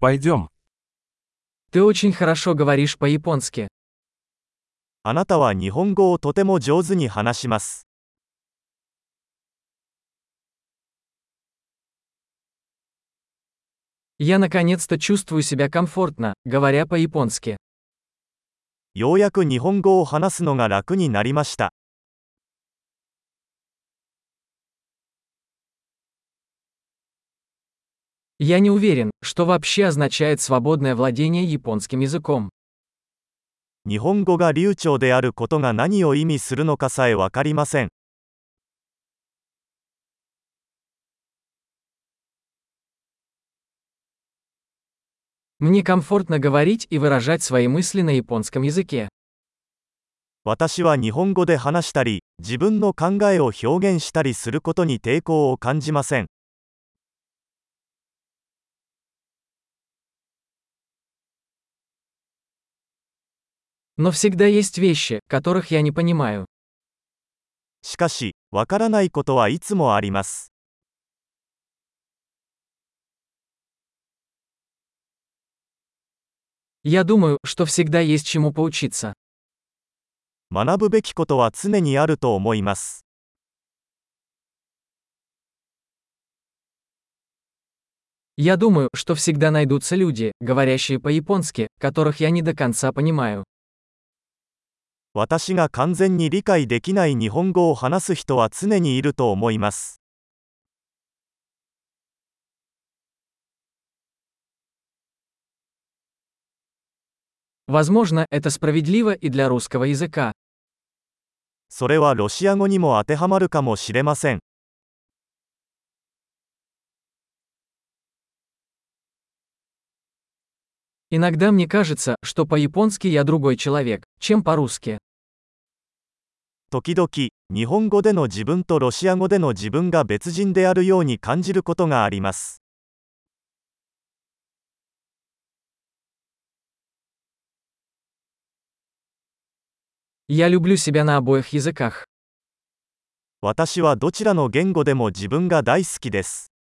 Пойдем. Ты очень хорошо говоришь по-японски. あなたは日本語をとても上手に話します。 Я наконец-то чувствую себя комфортно, говоря по-японски. ようやく日本語を話すのが楽になりました。 Я не уверен, что вообще означает свободное владение японским языком. 日本語が流暢であることが何を意味するのかさえわかりません。 Мне комфортно говорить и выражать свои мысли на японском языке. 私は日本語で話したり、自分の考えを表現したりすることに抵抗を感じません。 Но всегда есть вещи, которых я не понимаю. しかし、わからないことはいつもあります。 Я думаю, что всегда есть чему поучиться. 学ぶべきことは常にあると思います。 Я думаю, что всегда найдутся люди, говорящие по-японски, которых я не до конца понимаю. 私が完全に理解できない日本語を話す人は常にいると思います。 Возможно, это справедливо и для русского языка. それはロシア語にも当てはまるかもしれません。 Иногда мне кажется, что по-японски я другой человек, чем по-русски. 時々日本語での自分とロシア語での自分が別人であるように感じることがあります私はどちらの言語でも自分が大好きです。